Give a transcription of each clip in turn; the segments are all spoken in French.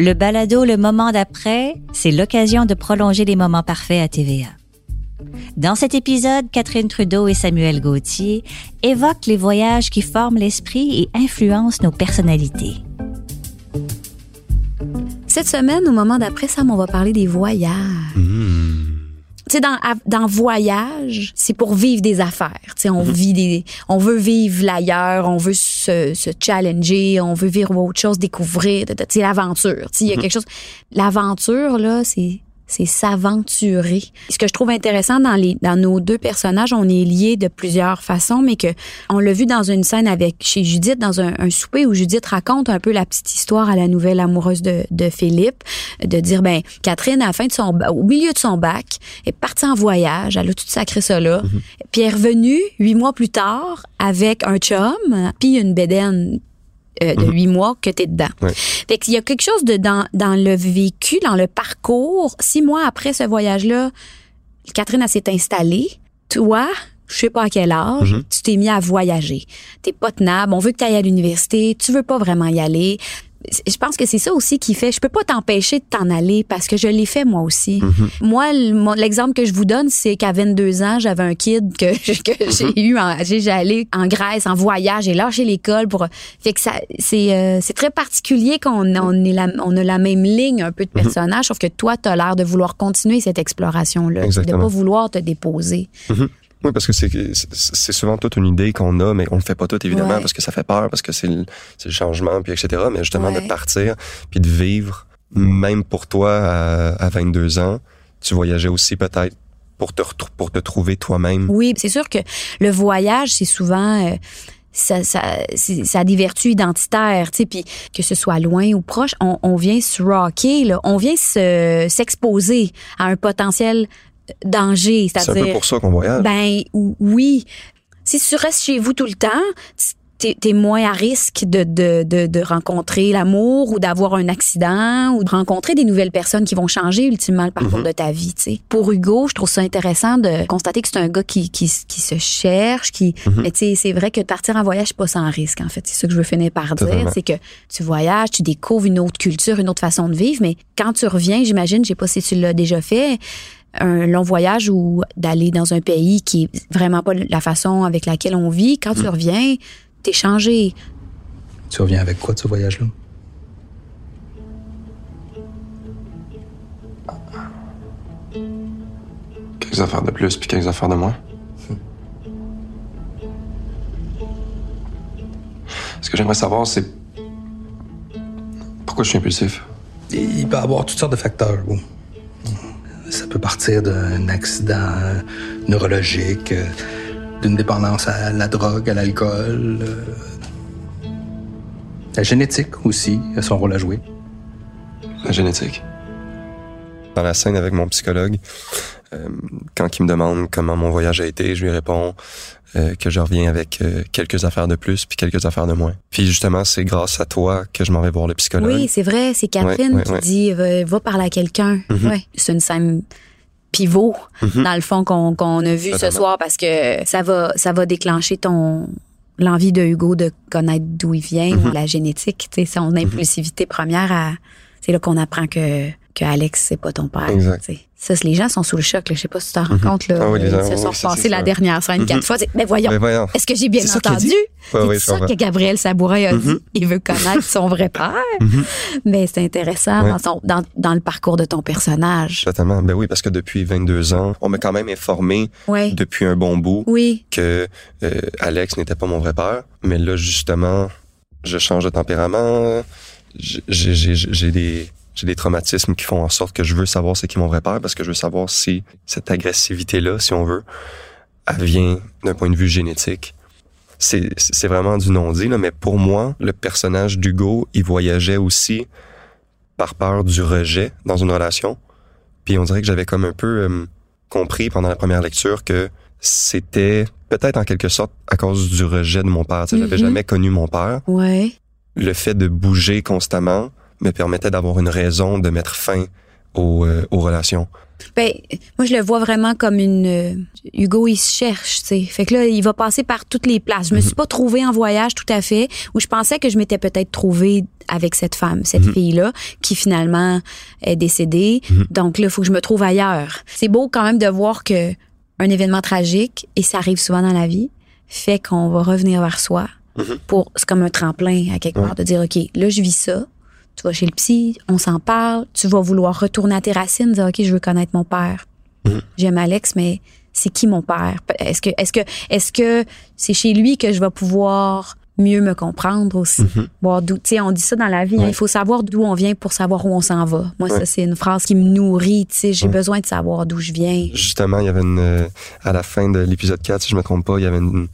Le balado Le moment d'après, c'est l'occasion de prolonger les moments parfaits à TVA. Dans cet épisode, Catherine Trudeau et Samuel Gauthier évoquent les voyages qui forment l'esprit et influencent nos personnalités. Cette semaine, au moment d'après, Sam, on va parler des voyages. Mmh. Tu sais, dans, dans voyage, c'est pour vivre des affaires. Tu sais, on Mhm. vit des, on veut vivre l'ailleurs, on veut se, se challenger, on veut vivre autre chose, découvrir. Tu sais, l'aventure. Tu sais, il y a Mhm. quelque chose. L'aventure, là, c'est, c'est s'aventurer. Ce que je trouve intéressant dans les, dans nos deux personnages, on est liés de plusieurs façons, mais que on l'a vu dans une scène avec chez Judith dans un, un souper où Judith raconte un peu la petite histoire à la nouvelle amoureuse de, de Philippe, de dire ben Catherine à la fin de son au milieu de son bac est partie en voyage, elle a tout sacré ça là, puis elle est revenue huit mois plus tard avec un chum puis une bédaine euh, de huit mois que t'es dedans. Ouais. Fait qu'il y a quelque chose de dans, dans le vécu, dans le parcours. Six mois après ce voyage-là, Catherine, elle s'est installée. Toi, je sais pas à quel âge, Mhm. tu t'es mis à voyager. T'es pas tenable, on veut que tu ailles à l'université, tu veux pas vraiment y aller. Je pense que c'est ça aussi qui fait. Je peux pas t'empêcher de t'en aller parce que je l'ai fait moi aussi. Moi, le- mon- l'exemple que je vous donne, c'est qu'à 22 ans, j'avais un kid que, que j'ai eu, en- j'ai allé en Grèce en voyage, j'ai lâché l'école pour. Fait que ça, c'est euh, très particulier qu'on on est la, on a la même ligne un peu de personnage, sauf que toi, t'as l'air de vouloir continuer cette exploration-là, de Exactement. pas vouloir te déposer. Oui, parce que c'est souvent toute une idée qu'on a, mais on le fait pas tout évidemment Ouais. parce que ça fait peur, parce que c'est le, le changement, puis etc. Mais justement Ouais. de partir, puis de vivre, même pour toi à, à 22 ans, tu voyageais aussi peut-être pour te pour te trouver toi-même. Oui, c'est sûr que le voyage, c'est souvent euh, ça, ça, ça a des vertus identitaires, tu sais, puis que ce soit loin ou proche, on, on vient se rocker, là, on vient se s'exposer à un potentiel danger, C'est un peu pour ça qu'on voyage. ben ou- oui. Si tu restes chez vous tout le temps, t'es es moins à risque de, de, de, de rencontrer l'amour ou d'avoir un accident ou de rencontrer des nouvelles personnes qui vont changer ultimement le parcours Mhm. de ta vie. tu sais. Pour Hugo, je trouve ça intéressant de constater que c'est un gars qui, qui, qui se cherche, qui. Mhm. Mais tu sais, c'est vrai que de partir en voyage, c'est pas sans risque. En fait, c'est ça que je veux finir par dire, c'est que tu voyages, tu découvres une autre culture, une autre façon de vivre, mais quand tu reviens, j'imagine, je sais pas si tu l'as déjà fait, un long voyage ou d'aller dans un pays qui est vraiment pas la façon avec laquelle on vit, quand tu reviens, t'es changé. Tu reviens avec quoi de ce voyage-là? Quelques affaires de plus, puis quelques affaires de moins. Ce que j'aimerais savoir, c'est pourquoi je suis impulsif? Il peut y avoir toutes sortes de facteurs. bon. Ça peut partir d'un accident neurologique, euh, d'une dépendance à la drogue, à l'alcool. euh, La génétique aussi a son rôle à jouer. La génétique. Dans la scène avec mon psychologue, euh, quand il me demande comment mon voyage a été, je lui réponds euh, que je reviens avec euh, quelques affaires de plus puis quelques affaires de moins. Puis justement, c'est grâce à toi que je m'en vais voir le psychologue. Oui, c'est vrai, c'est Catherine Ouais, ouais, qui ouais. dit va, va parler à quelqu'un. Ouais, c'est une scène pivot Mhm. dans le fond qu'on qu'on a vu ce soir parce que ça va ça va déclencher ton l'envie de Hugo de connaître d'où il vient Mhm. ou la génétique, tu sais, son impulsivité première à c'est là qu'on apprend que que Alex c'est pas ton père. Exact. Ça, les gens sont sous le choc. Là. Je sais pas si tu t'en rends compte. Là, Ah oui, ils se oui, sont la dernière scène Mhm. quatre fois. Mais voyons, est-ce que j'ai bien entendu? c'est je ça que Gabriel Sabourin a dit. Mhm. Il veut connaître son vrai père. Mhm. Mais c'est intéressant dans, son- dans, dans le parcours de ton personnage. Totalement. Ben oui, parce que depuis 22 ans, on m'a quand même informé Oui. depuis un bon bout Oui. que euh, Alex n'était pas mon vrai père. Mais là, justement, je change de tempérament. J'ai des j'ai des traumatismes qui font en sorte que je veux savoir c'est qui mon vrai père parce que je veux savoir si cette agressivité-là, si on veut, elle vient d'un point de vue génétique. C'est vraiment du non-dit, mais pour moi, le personnage d'Hugo, il voyageait aussi par peur du rejet dans une relation. Puis on dirait que j'avais comme un peu euh, compris pendant la première lecture que c'était peut-être en quelque sorte à cause du rejet de mon père. Tu sais, J'avais Mhm. jamais connu mon père. Ouais. Le fait de bouger constamment me permettait d'avoir une raison de mettre fin aux, euh, aux relations. Ben, moi, je le vois vraiment comme une. euh, Hugo, il se cherche, tu sais. Fait que là, il va passer par toutes les places. Je me suis pas trouvée en voyage tout à fait, où je pensais que je m'étais peut-être trouvée avec cette femme, cette fille-là, qui finalement est décédée. Donc là, il faut que je me trouve ailleurs. C'est beau quand même de voir que un événement tragique, et ça arrive souvent dans la vie, fait qu'on va revenir vers soi. Pour, c'est comme un tremplin à quelque part de dire, OK, là, je vis ça. Tu vas chez le psy, on s'en parle. Tu vas vouloir retourner à tes racines, dire, OK, je veux connaître mon père. J'aime Alex, mais c'est qui mon père? Est-ce que, est-ce que, est-ce que c'est chez lui que je vais pouvoir mieux me comprendre aussi? Voir d'où, tu sais, on dit ça dans la vie, hein, il faut savoir d'où on vient pour savoir où on s'en va. Moi, ça, c'est une phrase qui me nourrit, tu sais. J'ai Ouais. besoin de savoir d'où je viens. Justement, il y avait une, euh, à la fin de l'épisode 4, si je me trompe pas, il y avait une,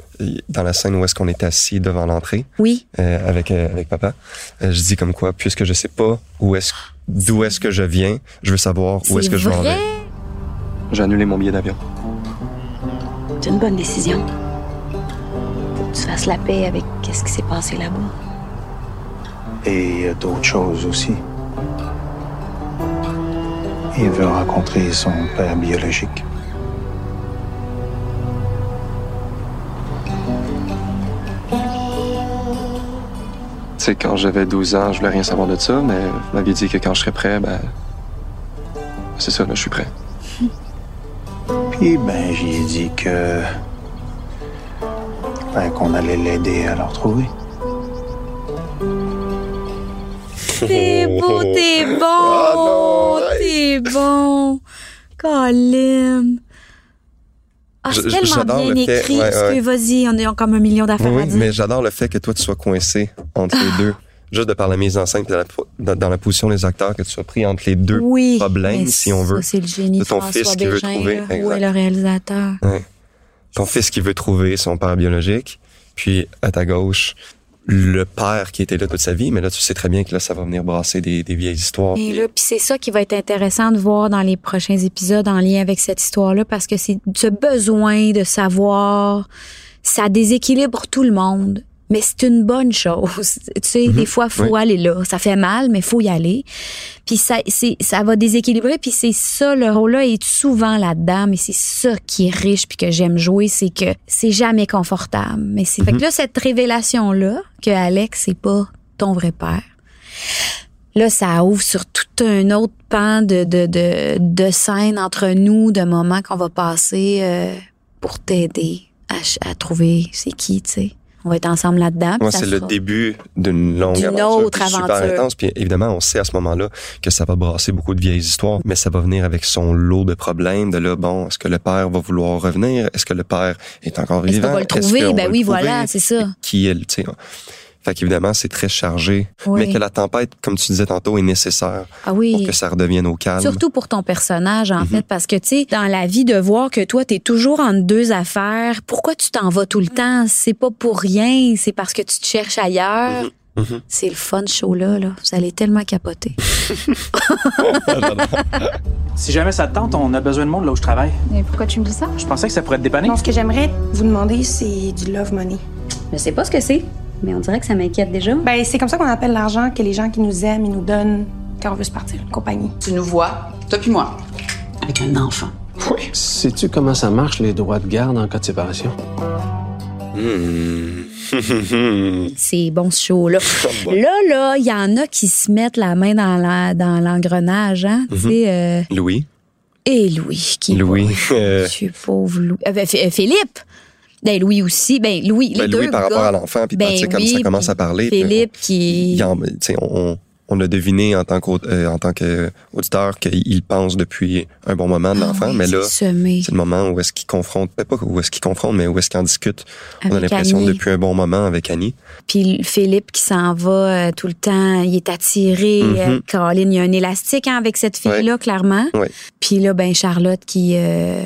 dans la scène où est-ce qu'on était assis devant l'entrée, Oui. euh, avec, euh, avec papa, euh, je dis comme quoi, puisque je sais pas où est-ce, d'où est-ce que je viens, je veux savoir où est-ce que je vais. J'ai annulé mon billet d'avion. C'est une bonne décision. Faut que tu fasses la paix avec qu'est-ce qui s'est passé là-bas. Et il y a d'autres choses aussi. Il veut rencontrer son père biologique. Tu sais, quand j'avais 12 ans, je voulais rien savoir de ça, mais vous m'aviez dit que quand je serais prêt, ben. C'est ça, là, je suis prêt. Puis, ben, j'y ai dit que. Qu'on allait l'aider à le retrouver. T'es beau, t'es bon, t'es bon. Colin. Ah, c'est tellement bien le fait- écrit. ouais, parce ouais. que vas-y, on a comme un million d'affaires à Oui, dire. mais j'adore le fait que toi, tu sois coincé entre les deux. Juste de par la mise en scène, dans la, dans, dans la position des acteurs, que tu sois pris entre les deux oui, problèmes, si on veut. Ça, c'est le génie de ton François fils qui veut trouver, là. exact. Ouais, le réalisateur. Ton fils qui veut trouver son père biologique, puis à ta gauche, le père qui était là toute sa vie, mais là, tu sais très bien que là, ça va venir brasser des, vieilles histoires. Et là, puis c'est ça qui va être intéressant de voir dans les prochains épisodes en lien avec cette histoire-là, parce que c'est ce besoin de savoir, ça déséquilibre tout le monde. Mais c'est une bonne chose. Tu sais, des fois, faut Oui. aller là. Ça fait mal, mais faut y aller. Puis ça, c'est, ça va déséquilibrer. Puis c'est ça, le rôle-là est souvent là-dedans. Mais c'est ça qui est riche puis que j'aime jouer, c'est que c'est jamais confortable. Mais c'est, fait que là, cette révélation-là, que Alex, c'est pas ton vrai père. Là, ça ouvre sur tout un autre pan de, de, de, de scènes entre nous, de moments qu'on va passer euh, pour t'aider à, à trouver c'est qui, tu sais. On va être ensemble là-dedans. Ça c'est le sera- début d'une longue aventure. autre puis super aventure. intense. Puis évidemment, on sait à ce moment-là que ça va brasser beaucoup de vieilles histoires, mais ça va venir avec son lot de problèmes. De là, bon, est-ce que le père va vouloir revenir? Est-ce que le père est encore Est-ce vivant? qu'on va le Est-ce trouver? Ben oui, trouver? voilà, c'est ça. Qui est, le- tu sais. Fait qu'évidemment, c'est très chargé. Oui. Mais que la tempête, comme tu disais tantôt, est nécessaire Ah oui. pour que ça redevienne au calme. Surtout pour ton personnage, Mhm. en fait, parce que, tu sais, dans la vie, de voir que toi, t'es toujours entre deux affaires, pourquoi tu t'en vas tout le temps? C'est pas pour rien, c'est parce que tu te cherches ailleurs. Mhm. C'est le fun show là, là. Vous allez tellement capoter. Si jamais ça te tente, on a besoin de monde là où je travaille. Mais pourquoi tu me dis ça? Je pensais que ça pourrait te dépanner. Non, ce que j'aimerais vous demander, c'est du love money. Je sais pas ce que c'est, mais on dirait que ça m'inquiète déjà. Ben, c'est comme ça qu'on appelle l'argent que les gens qui nous aiment, ils nous donnent quand on veut se partir une compagnie. Tu nous vois, toi puis moi, avec un enfant. Sais-tu comment ça marche, les droits de garde en cas de séparation? Hmm. C'est bon ce show-là. Là, là, il y en a qui se mettent la main dans la- dans l'engrenage, hein. Tu sais, euh, Louis. et Louis, qui est Louis. pas- euh, Je suis pauvre Louis. Euh, euh, Philippe. Ben, Louis aussi. Ben, Louis, les ben, deux Louis par gars. rapport à l'enfant, puis Ben tu sais, comme oui, ça commence puis à parler. puis Philippe on- qui... on, on a deviné en tant qu'auditeur tant qu'auditeur qu'il pense depuis un bon moment de Ah l'enfant, oui, mais là, c'est le moment où est-ce qu'il confronte, peut-être pas où est-ce qu'il confronte, mais où est-ce qu'il en discute. on a l'impression depuis un bon moment avec Annie. Puis Philippe qui s'en va euh, tout le temps, il est attiré. Mhm. euh, Caroline, il y a un élastique hein, avec cette fille-là, clairement. Ouais. Puis là, ben Charlotte qui euh,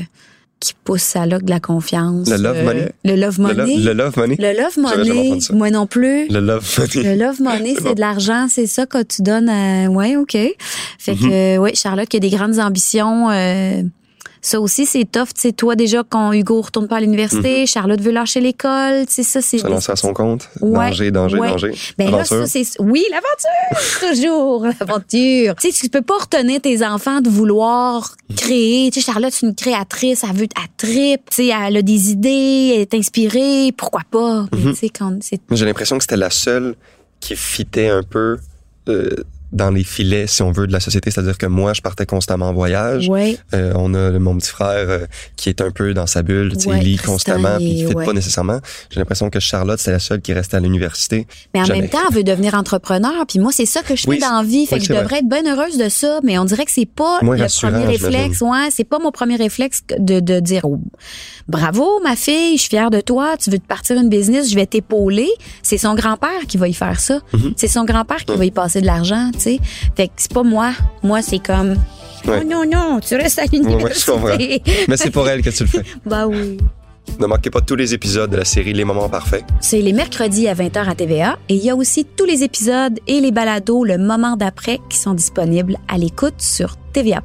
qui pousse sa loque de la confiance. Le love euh, money? Le love Le, money? lo- le love money? Le love money. Moi non plus. Le love money. Le love money, c'est bon. de l'argent, c'est ça que tu donnes à... Ouais, OK. Fait que, ouais, Charlotte qui a des grandes ambitions euh, Ça aussi, c'est tough. Tu sais, toi, déjà, quand Hugo retourne pas à l'université, Charlotte veut lâcher l'école, tu sais, ça, c'est... Se lancer à son compte. Ouais, danger, danger, ouais. danger. Ben là, ça, c'est. Oui, l'aventure! Toujours l'aventure. Tu sais, tu peux pas retenir tes enfants de vouloir créer. Tu sais, Charlotte, c'est une créatrice, elle veut, elle tripe, tu sais, elle a des idées, elle est inspirée, pourquoi pas? Mais Mhm. tu sais, quand c'est. J'ai l'impression que c'était la seule qui fitait un peu euh, dans les filets, si on veut, de la société. C'est-à-dire que moi, je partais constamment en voyage. Ouais. Euh, on a mon petit frère euh, qui est un peu dans sa bulle, Ouais, il lit Tristan, constamment, puis il fit ouais. pas nécessairement. J'ai l'impression que Charlotte, c'est la seule qui restait à l'université. Mais en Jamais. même temps, elle veut devenir entrepreneur. Puis moi, c'est ça que je fais Oui, dans la vie. Fait que je vrai. devrais être bien heureuse de ça. Mais on dirait que c'est pas Moins le premier réflexe. Ouais, c'est pas mon premier réflexe de, de dire oh, bravo, ma fille, je suis fière de toi. Tu veux te partir une business, je vais t'épauler. C'est son grand-père qui va y faire ça. Mhm. C'est son grand-père qui va y passer de l'argent, tu sais. Fait que c'est pas moi. Moi, c'est comme Ouais. Oh non, non, tu restes à Ouais, ouais, l'université. Mais c'est pour elle que tu le fais. bah oui. Ne manquez pas tous les épisodes de la série Les Moments Parfaits. C'est les mercredis à 20h à TVA et il y a aussi tous les épisodes et les balados le moment d'après qui sont disponibles à l'écoute sur TVA+.